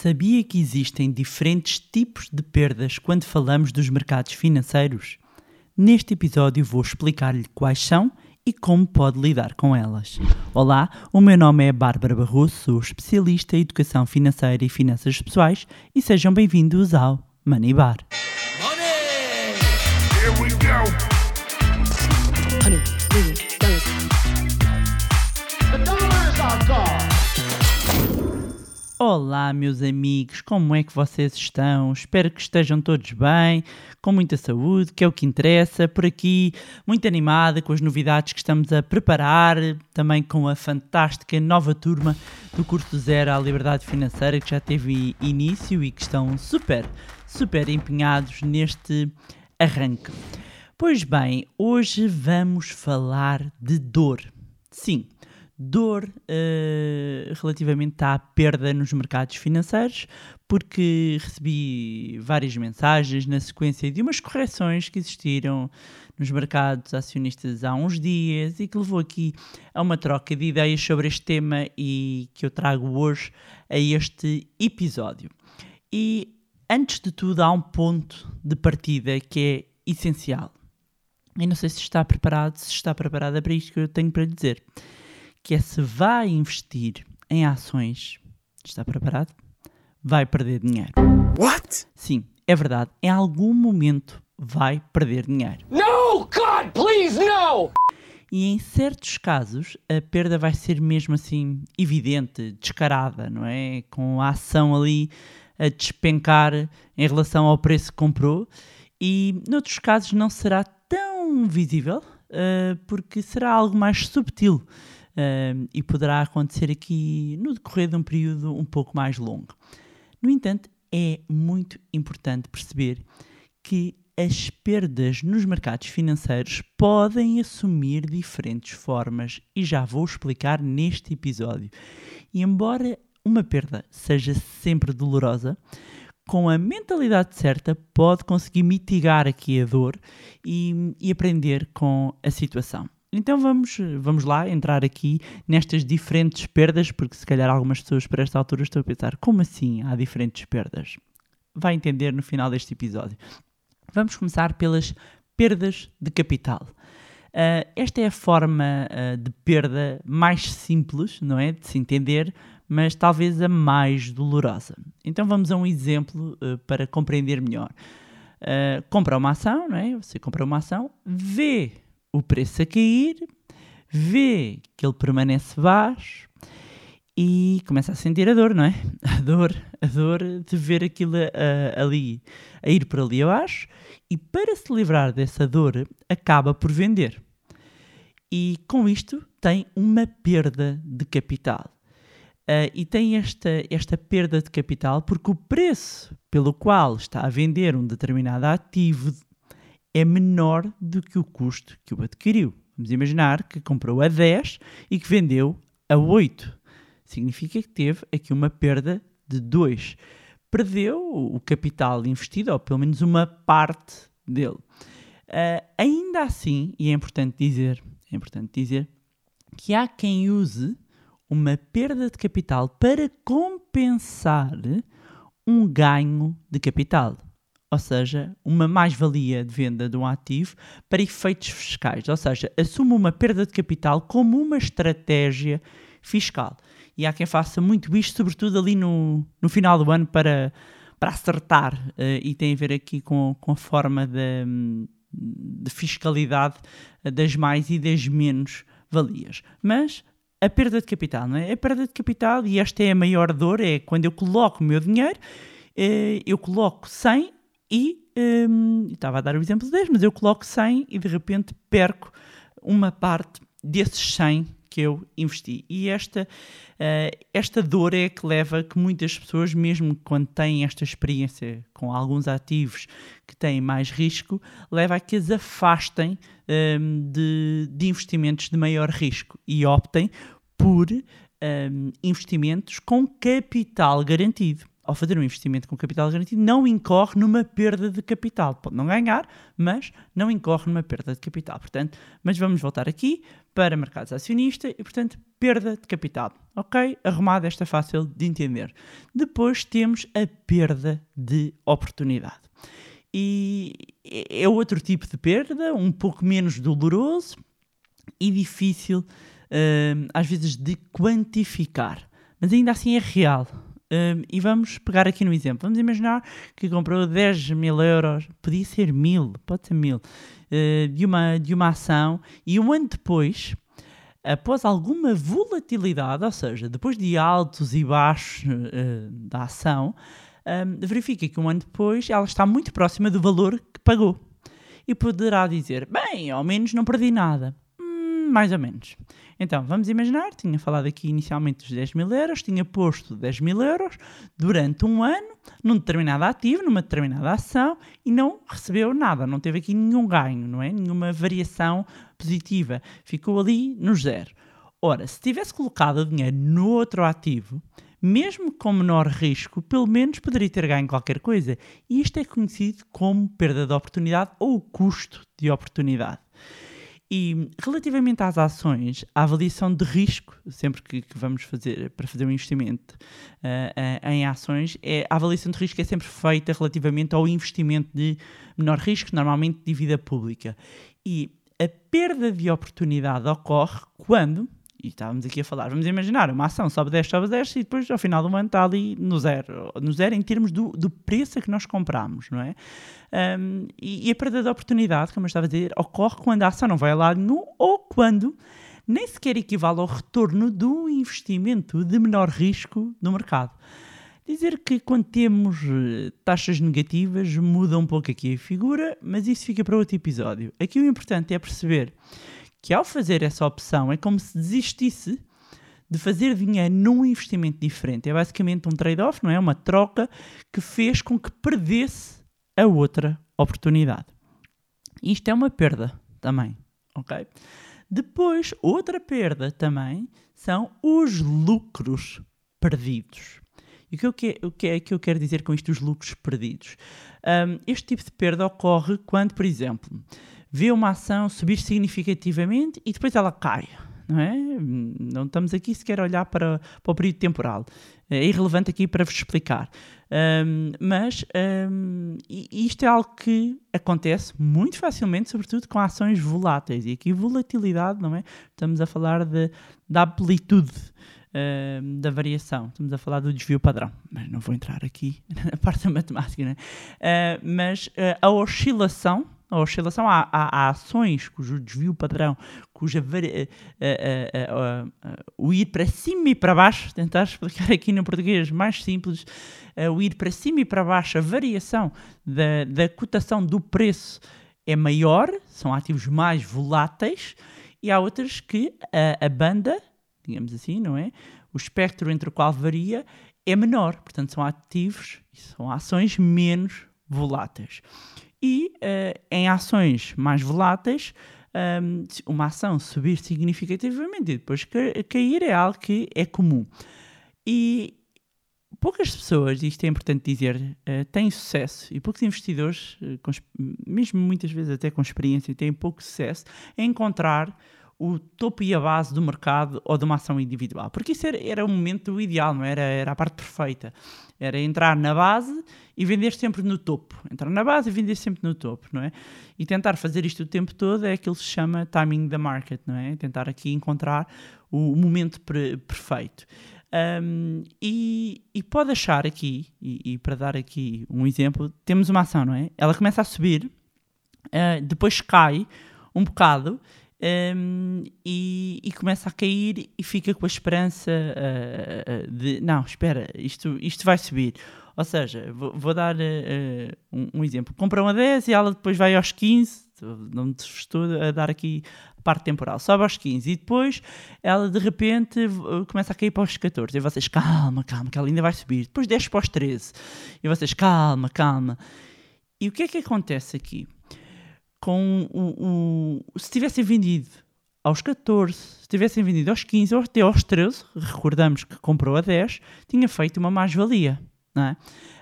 Sabia que existem diferentes tipos de perdas quando falamos dos mercados financeiros? Neste episódio vou explicar-lhe quais são e como pode lidar com elas. Olá, o meu nome é Bárbara Barroso, sou especialista em educação financeira e finanças pessoais e sejam bem-vindos ao Money Bar. Money! Here we go! Honey, Olá, meus amigos, como é que vocês estão? Espero que estejam todos bem, com muita saúde, que é o que interessa. Por aqui, muito animada com as novidades que estamos a preparar, também com a fantástica nova turma do curso Zero à Liberdade Financeira, que já teve início e que estão super, super empenhados neste arranque. Pois bem, hoje vamos falar de dor. Sim, dor eh, relativamente à perda nos mercados financeiros, porque recebi várias mensagens na sequência de umas correções que existiram nos mercados acionistas há uns dias e que levou aqui a uma troca de ideias sobre este tema e que eu trago hoje a este episódio. E antes de tudo, há um ponto de partida que é essencial. E não sei se está preparado, se está preparada para isto que eu tenho para dizer que é se vai investir em ações, está preparado? Vai perder dinheiro. What? Sim, é verdade. Em algum momento vai perder dinheiro. No! God, please, no! E em certos casos a perda vai ser mesmo assim evidente, descarada, não é? Com a ação ali a despencar em relação ao preço que comprou. E noutros casos não será tão visível, uh, porque será algo mais subtil. Uh, e poderá acontecer aqui no decorrer de um período um pouco mais longo. No entanto, é muito importante perceber que as perdas nos mercados financeiros podem assumir diferentes formas e já vou explicar neste episódio. E embora uma perda seja sempre dolorosa, com a mentalidade certa pode conseguir mitigar aqui a dor e, e aprender com a situação. Então vamos, vamos lá entrar aqui nestas diferentes perdas, porque se calhar algumas pessoas para esta altura estão a pensar como assim há diferentes perdas? Vai entender no final deste episódio. Vamos começar pelas perdas de capital. Uh, esta é a forma uh, de perda mais simples, não é? De se entender, mas talvez a mais dolorosa. Então vamos a um exemplo uh, para compreender melhor. compra uma ação, não é? Você compra uma ação, vê o preço a cair, vê que ele permanece baixo e começa a sentir a dor, não é? A dor, a dor de ver aquilo ali, a ir por ali abaixo e para se livrar dessa dor acaba por vender. E com isto tem uma perda de capital. Uh, e tem esta, esta perda de capital porque o preço pelo qual está a vender um determinado ativo é menor do que o custo que o adquiriu. Vamos imaginar que comprou a 10 e que vendeu a 8. Significa que teve aqui uma perda de 2. Perdeu o capital investido, ou pelo menos uma parte dele. Uh, ainda assim, e é importante dizer, é importante dizer que há quem use uma perda de capital para compensar um ganho de capital ou seja, uma mais-valia de venda de um ativo para efeitos fiscais, ou seja, assume uma perda de capital como uma estratégia fiscal. E há quem faça muito isto, sobretudo ali no, no final do ano, para, para acertar, uh, e tem a ver aqui com, com a forma de, de fiscalidade das mais e das menos valias. Mas a perda de capital, não é? A perda de capital, e esta é a maior dor, é quando eu coloco o meu dinheiro, uh, eu coloco 100 e um, estava a dar o exemplo de 10, mas eu coloco 100 e de repente perco uma parte desses 100 que eu investi. E esta, uh, esta dor é que leva que muitas pessoas, mesmo quando têm esta experiência com alguns ativos que têm mais risco, leva a que as afastem um, de, de investimentos de maior risco e optem por um, investimentos com capital garantido. Ao fazer um investimento com capital garantido, não incorre numa perda de capital. Pode não ganhar, mas não incorre numa perda de capital. Portanto, mas vamos voltar aqui para mercados acionistas e, portanto, perda de capital. Ok? Arrumado, esta fácil de entender. Depois temos a perda de oportunidade. E é outro tipo de perda, um pouco menos doloroso e difícil, hum, às vezes, de quantificar. Mas ainda assim é real. Um, e vamos pegar aqui no exemplo. Vamos imaginar que comprou 10 mil euros, podia ser mil, pode ser mil, uh, de, uma, de uma ação e um ano depois, após alguma volatilidade, ou seja, depois de altos e baixos uh, da ação, um, verifica que um ano depois ela está muito próxima do valor que pagou. E poderá dizer: bem, ao menos não perdi nada. Mais ou menos. Então, vamos imaginar, tinha falado aqui inicialmente dos 10 mil euros, tinha posto 10 mil euros durante um ano num determinado ativo, numa determinada ação e não recebeu nada, não teve aqui nenhum ganho, não é? Nenhuma variação positiva, ficou ali no zero. Ora, se tivesse colocado o dinheiro no outro ativo, mesmo com menor risco, pelo menos poderia ter ganho qualquer coisa. E isto é conhecido como perda de oportunidade ou custo de oportunidade. E relativamente às ações, a avaliação de risco, sempre que, que vamos fazer para fazer um investimento uh, uh, em ações, é, a avaliação de risco é sempre feita relativamente ao investimento de menor risco, normalmente dívida pública. E a perda de oportunidade ocorre quando e estávamos aqui a falar, vamos imaginar, uma ação sobe 10, sobe 10 e depois ao final do ano está ali no zero, no zero em termos do, do preço a que nós compramos, não é? Um, e, e, a perda de oportunidade, como eu estava a dizer, ocorre quando a ação não vai a lado nenhum ou quando nem sequer equivale ao retorno do investimento de menor risco no mercado. Dizer que quando temos eh, taxas negativas muda um pouco aqui a figura, mas isso fica para outro episódio. Aqui o importante é perceber que ao fazer essa opção é como se desistisse de fazer dinheiro num investimento diferente. É basicamente um trade-off, não é? Uma troca que fez com que perdesse a outra oportunidade. Isto é uma perda também, ok? Depois, outra perda também são os lucros perdidos. E o que, que, o que é que eu quero dizer com isto, os lucros perdidos? Um, este tipo de perda ocorre quando, por exemplo, vê uma ação subir significativamente e depois ela cai. Não, é? não estamos aqui sequer a olhar para, para o período temporal. É irrelevante aqui para vos explicar. Um, mas um, isto é algo que acontece muito facilmente, sobretudo com ações voláteis. E aqui volatilidade, não é? Estamos a falar de, da amplitude uh, da variação. Estamos a falar do desvio padrão. Mas não vou entrar aqui na parte da matemática, né? Uh, mas uh, a oscilação a oscilação, há, há, há, ações cujo desvio padrão, cuja vari, uh, o ir para cima e para baixo, tentar explicar aqui no português mais simples, o ir para cima e para baixo, a variação da, da cotação do preço é maior, são ativos mais voláteis, e há outras que a, a banda, digamos assim, não é? O espectro entre o qual varia é menor, portanto são ativos, são ações menos voláteis. E uh, em ações mais voláteis, um, uma ação subir significativamente e depois cair é algo que é comum. E poucas pessoas, isto é importante dizer, uh, têm sucesso e poucos investidores, uh, mesmo muitas vezes até com experiência, têm pouco sucesso em encontrar o topo e a base do mercado ou de uma ação individual. Porque isso era, era o momento ideal, não era? Era a parte perfeita. Era entrar na base e vender sempre no topo. Entrar na base e vender sempre no topo, não é? E tentar fazer isto o tempo todo é aquilo que se chama timing the market, não é? Tentar aqui encontrar o momento perfeito. Um, e, e, pode achar aqui, e, e, para dar aqui um exemplo, temos uma ação, não é? Ela começa a subir, uh, depois cai um bocado um, e, e, começa a cair e fica com a esperança uh, de não, espera, isto, isto vai subir. Ou seja, vou, vou dar uh, um, um, exemplo: compra uma 10 e ela depois vai aos 15. Não estou a dar aqui a parte temporal, sobe aos 15 e depois ela de repente começa a cair para os 14. E vocês, calma, calma, que ela ainda vai subir. Depois desce para os 13 e vocês, calma, calma. E o que é que acontece aqui? Com o, o, se tivessem vendido aos 14, se tivessem vendido aos 15 ou até aos 13, recordamos que comprou a 10, tinha feito uma mais-valia. é?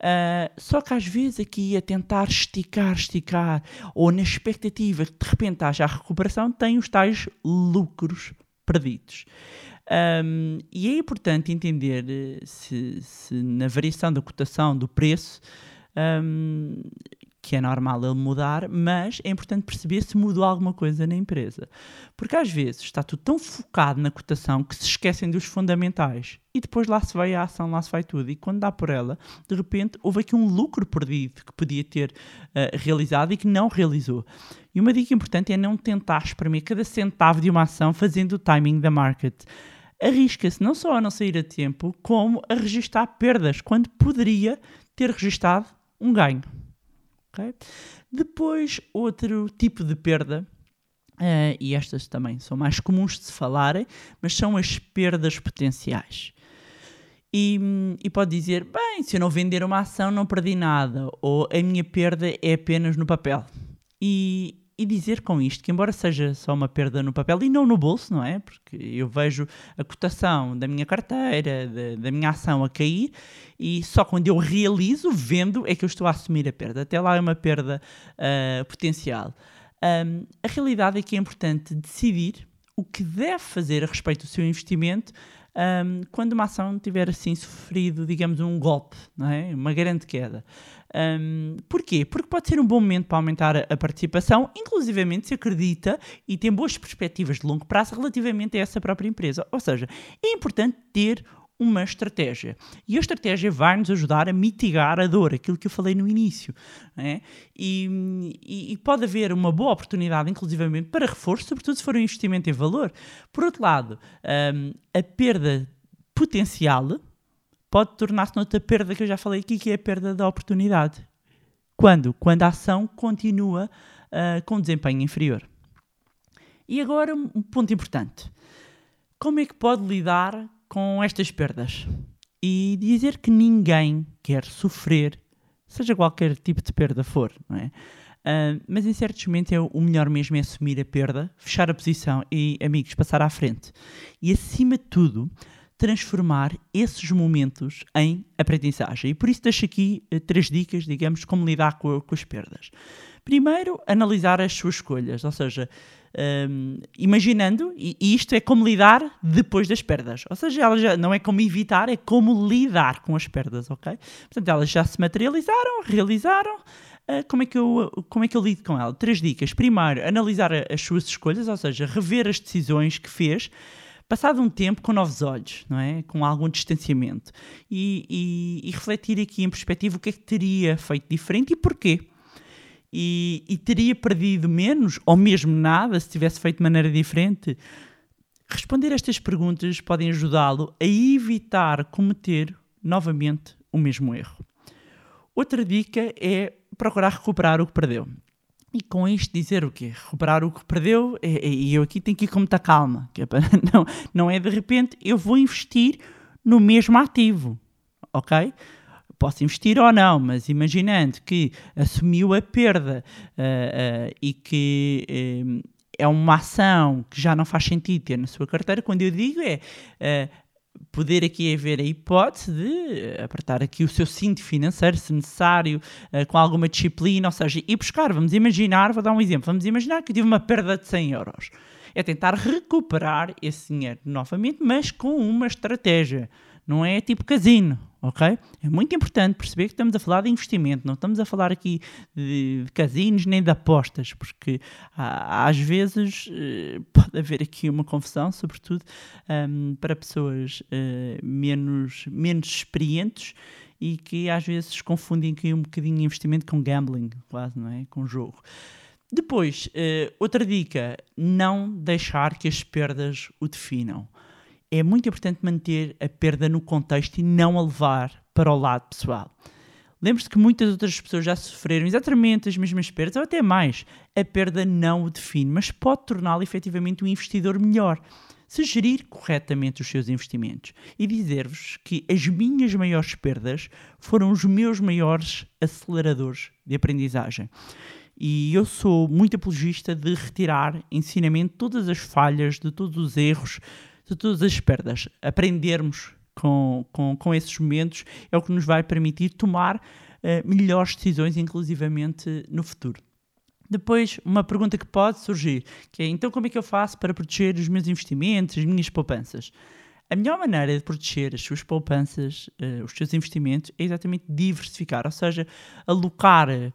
Ah, só que às vezes aqui a tentar esticar, esticar, ou na expectativa que de repente haja a recuperação, tem os tais lucros perdidos. Um, e é importante entender eh, se, se na variação da cotação do preço um, que é normal ele mudar, mas é importante perceber se mudou alguma coisa na empresa. Porque às vezes está tudo tão focado na cotação que se esquecem dos fundamentais e depois lá se vai a ação, lá se vai tudo. E quando dá por ela, de repente houve aqui um lucro perdido que podia ter uh, realizado e que não realizou. E uma dica importante é não tentar espremer cada centavo de uma ação fazendo o timing da market arrisca-se não só a não sair a tempo, como a registar perdas, quando poderia ter registado um ganho. Ok? Depois, outro tipo de perda, eh, e estas também são mais comuns de se falarem, mas são as perdas potenciais. E, e pode dizer, bem, se eu não vender uma ação não perdi nada, ou a minha perda é apenas no papel. E, e dizer com isto que, embora seja só uma perda no papel e não no bolso, não é? Porque eu vejo a cotação da minha carteira, da, da, minha ação a cair e só quando eu realizo, vendo, é que eu estou a assumir a perda. Até lá é uma perda uh, potencial. Um, a realidade é que é importante decidir o que deve fazer a respeito do seu investimento um, quando uma ação tiver assim sofrido, digamos, um golpe, não é? uma grande queda. Um, porquê? Porque pode ser um bom momento para aumentar a, participação, inclusivamente se acredita e tem boas perspectivas de longo prazo relativamente a essa própria empresa. Ou seja, é importante ter uma estratégia. E a estratégia vai nos ajudar a mitigar a dor, aquilo que eu falei no início. É? E, e, e, pode haver uma boa oportunidade, inclusivamente, para reforço, sobretudo se for um investimento em valor. Por outro lado, um, a perda potencial pode tornar-se noutra perda que eu já falei aqui, que é a perda da oportunidade. Quando? Quando a ação continua uh, com desempenho inferior. E agora, um ponto importante. Como é que pode lidar com estas perdas? E dizer que ninguém quer sofrer, seja qualquer tipo de perda for, não é? Uh, mas em certos momentos é o melhor mesmo é assumir a perda, fechar a posição e, amigos, passar à frente. E acima de tudo, transformar esses momentos em aprendizagem. E por isso deixo aqui uh, três dicas, digamos, como lidar com, com, as perdas. Primeiro, analisar as suas escolhas, ou seja, um, imaginando, e, e, isto é como lidar depois das perdas. Ou seja, ela já não é como evitar, é como lidar com as perdas, ok? Portanto, elas já se materializaram, realizaram. Uh, como, é que eu, como é que eu lido com ela? Três dicas. Primeiro, analisar as suas escolhas, ou seja, rever as decisões que fez passado um tempo com novos olhos, não é? Com algum distanciamento. E, e, e refletir aqui em perspectiva o que é que teria feito diferente e porquê. E, e, teria perdido menos ou mesmo nada se tivesse feito de maneira diferente? Responder estas perguntas podem ajudá-lo a evitar cometer novamente o mesmo erro. Outra dica é procurar recuperar o que perdeu. E com isto dizer o quê? Recuperar o que perdeu, e, eu aqui tenho que ir com muita calma, que é para, não, não é de repente eu vou investir no mesmo ativo, ok? Posso investir ou não, mas imaginando que assumiu a perda uh, uh, e que uh, é uma ação que já não faz sentido ter na sua carteira, quando eu digo é poder aqui haver a hipótese de apertar aqui o seu cinto financeiro, se necessário, uh, com alguma disciplina, ou seja, ir buscar, vamos imaginar, vou dar um exemplo, vamos imaginar que eu tive uma perda de 100 euros. É tentar recuperar esse dinheiro novamente, mas com uma estratégia. Não é tipo casino, ok? É muito importante perceber que estamos a falar de investimento, não estamos a falar aqui de casinos nem de apostas, porque às vezes eh, pode haver aqui uma confusão, sobretudo um, para pessoas uh, menos, menos experientes e que às vezes confundem aqui um bocadinho investimento com gambling, quase, não é? Com jogo. Depois, uh, outra dica: não deixar que as perdas o definam é muito importante manter a perda no contexto e não a levar para o lado pessoal. Lembre-se que muitas outras pessoas já sofreram exatamente as mesmas perdas, ou até mais. A perda não o define, mas pode torná-lo efetivamente um investidor melhor se gerir corretamente os seus investimentos. E dizer-vos que as minhas maiores perdas foram os meus maiores aceleradores de aprendizagem. E eu sou muito apologista de retirar ensinamento de todas as falhas, de todos os erros, de todas as perdas, aprendermos com, com, com esses momentos é o que nos vai permitir tomar eh, melhores decisões, inclusivamente no futuro. Depois, uma pergunta que pode surgir, que é então como é que eu faço para proteger os meus investimentos, as minhas poupanças? A melhor maneira de proteger as suas poupanças, uh, os seus investimentos, é exatamente diversificar, ou seja, alocar uh,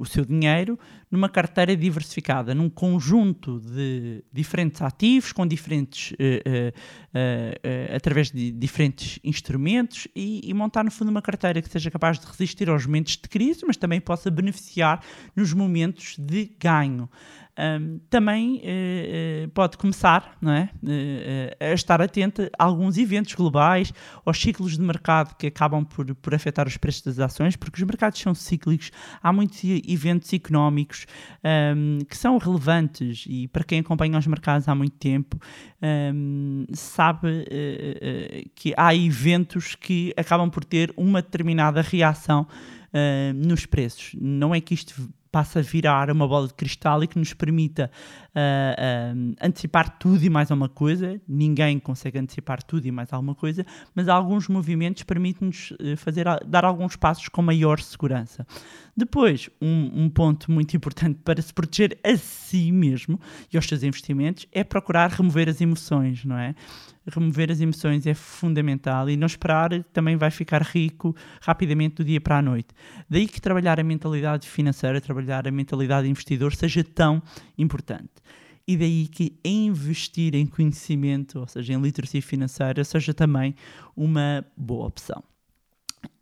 o seu dinheiro numa carteira diversificada, num conjunto de diferentes ativos, com diferentes, uh, através de diferentes instrumentos e, e, montar no fundo uma carteira que seja capaz de resistir aos momentos de crise, mas também possa beneficiar nos momentos de ganho também uh, uh, pode começar não é? Uh, a estar atento a alguns eventos globais, aos ciclos de mercado que acabam por, por afetar os preços das ações, porque os mercados são cíclicos, há muitos eventos económicos um, que são relevantes e para quem acompanha os mercados há muito tempo um, sabe que há eventos que acabam por ter uma determinada reação nos preços. Não é que isto passa a virar uma bola de cristal e que nos permita uh, antecipar tudo e mais alguma coisa. Ninguém consegue antecipar tudo e mais alguma coisa, mas alguns movimentos permitem-nos uh, fazer, dar alguns passos com maior segurança. Depois, um, um, ponto muito importante para se proteger a si mesmo e aos seus investimentos é procurar remover as emoções, não é? remover as emoções é fundamental e não esperar também vai ficar rico rapidamente do dia para a noite. Daí que trabalhar a mentalidade financeira, trabalhar a mentalidade investidor seja tão importante. E daí que investir em conhecimento, ou seja, em literacia financeira, seja também uma boa opção.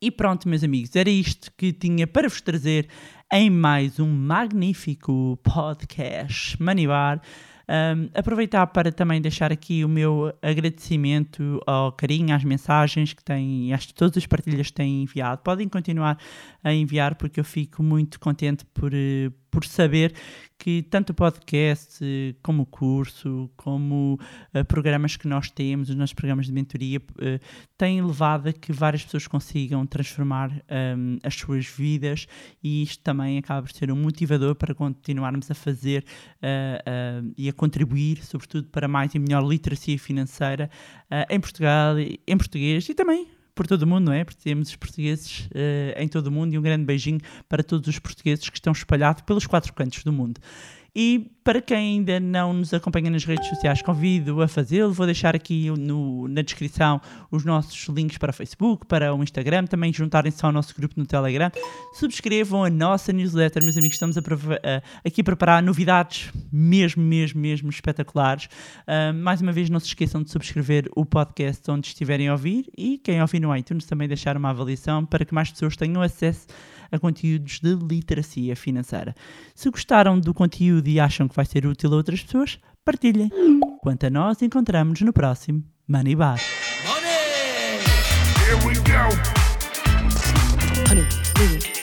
E pronto, meus amigos, era isto que tinha para vos trazer em mais um magnífico podcast Money Bar. Um, aproveitar para também deixar aqui o meu agradecimento ao carinho, às mensagens que têm, às todas as partilhas que têm enviado. Podem continuar a enviar porque eu fico muito contente por, eh, por saber que tanto o podcast como o curso, como uh, programas que nós temos, os nossos programas de mentoria, uh, têm levado a que várias pessoas consigam transformar um, ehm, as suas vidas e isto também acaba por ser um motivador para continuarmos a fazer uh, e a contribuir, sobretudo, para mais e melhor literacia financeira em Portugal, em português e também por todo o mundo, não é? Porque temos os portugueses uh, em todo o mundo e um grande beijinho para todos os portugueses que estão espalhados pelos quatro cantos do mundo. E para quem ainda não nos acompanha nas redes sociais, convido a fazê-lo. Vou deixar aqui no, na descrição os nossos links para Facebook, para o Instagram, também juntarem-se ao nosso grupo no Telegram. Subscrevam a nossa newsletter, meus amigos. Estamos a, a, aqui a preparar novidades mesmo, mesmo, mesmo espetaculares. Uh, mais uma vez, não se esqueçam de subscrever o podcast onde estiverem a ouvir e quem ouvir no iTunes também deixar uma avaliação para que mais pessoas tenham acesso a conteúdos de literacia financeira. Se gostaram do conteúdo e acham que vai ser útil a outras pessoas, partilhem. Quanto a nós, encontramos-nos no próximo Money Bar. Money! Here we go. Honey,